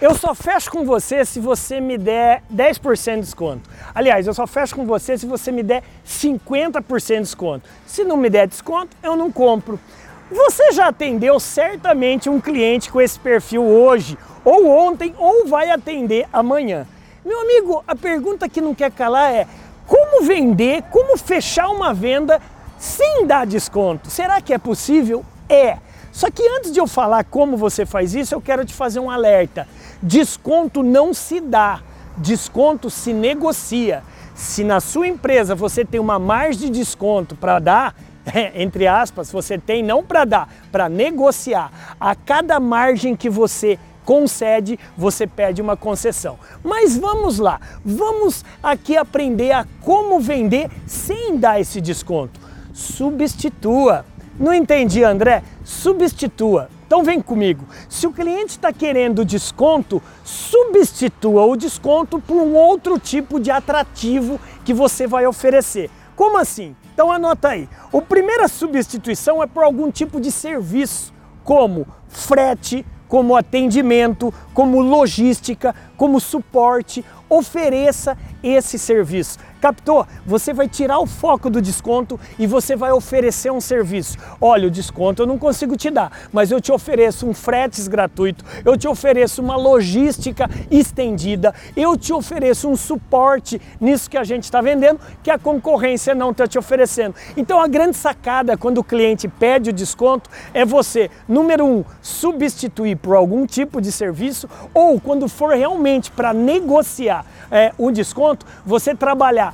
Eu só fecho com você se você me der 10% de desconto. Aliás, eu só fecho com você se você me der 50% de desconto. Se não me der desconto, eu não compro. Você já atendeu certamente um cliente com esse perfil hoje, ou ontem, ou vai atender amanhã. Meu amigo, a pergunta que não quer calar é: como vender, como fechar uma venda sem dar desconto? Será que é possível? É. Só que antes de eu falar como você faz isso, eu quero te fazer um alerta. Desconto não se dá, desconto se negocia. Se na sua empresa você tem uma margem de desconto para dar, entre aspas, você tem não para dar, para negociar. A cada margem que você concede, você pede uma concessão. Mas vamos lá, vamos aqui aprender a como vender sem dar esse desconto. Substitua. Não entendi, André? Substitua. Então vem comigo. Se o cliente está querendo desconto, substitua o desconto por um outro tipo de atrativo que você vai oferecer. Como assim? Então anota aí. A primeira substituição é por algum tipo de serviço, como frete, como atendimento, como logística, como suporte. Ofereça esse serviço. Captou? Você vai tirar o foco do desconto e você vai oferecer um serviço. Olha, o desconto eu não consigo te dar, mas eu te ofereço um fretes gratuito, eu te ofereço uma logística estendida, eu te ofereço um suporte nisso que a gente está vendendo que a concorrência não está te oferecendo. Então a grande sacada quando o cliente pede o desconto é você, número um, substituir por algum tipo de serviço ou quando for realmente para negociar é, desconto, você trabalhar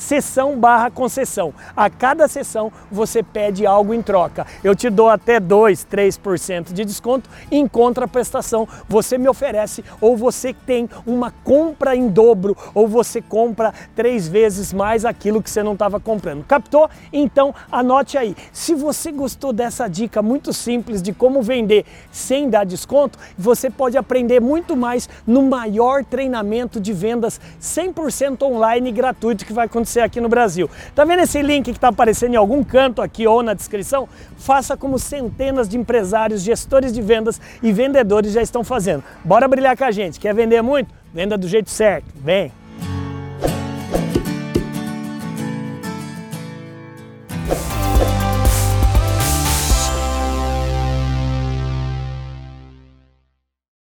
sessão barra concessão. A cada sessão você pede algo em troca. Eu te dou até 2, 3% de desconto em contraprestação. Você me oferece ou você tem uma compra em dobro ou você compra três vezes mais aquilo que você não estava comprando. Captou? Então anote aí. Se você gostou dessa dica muito simples de como vender sem dar desconto, você pode aprender muito mais no maior treinamento de vendas 100% online gratuito que vai acontecer aqui no Brasil. Tá vendo esse link que está aparecendo em algum canto aqui ou na descrição? Faça como centenas de empresários, gestores de vendas e vendedores já estão fazendo. Bora brilhar com a gente. Quer vender muito? Venda do jeito certo. Vem!